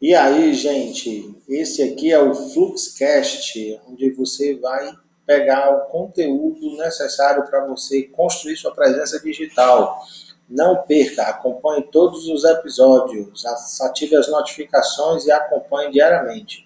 E aí, gente, esse aqui é o Fluxcast, onde você vai pegar o conteúdo necessário para você construir sua presença digital. Não perca, acompanhe todos os episódios, ative as notificações e acompanhe diariamente.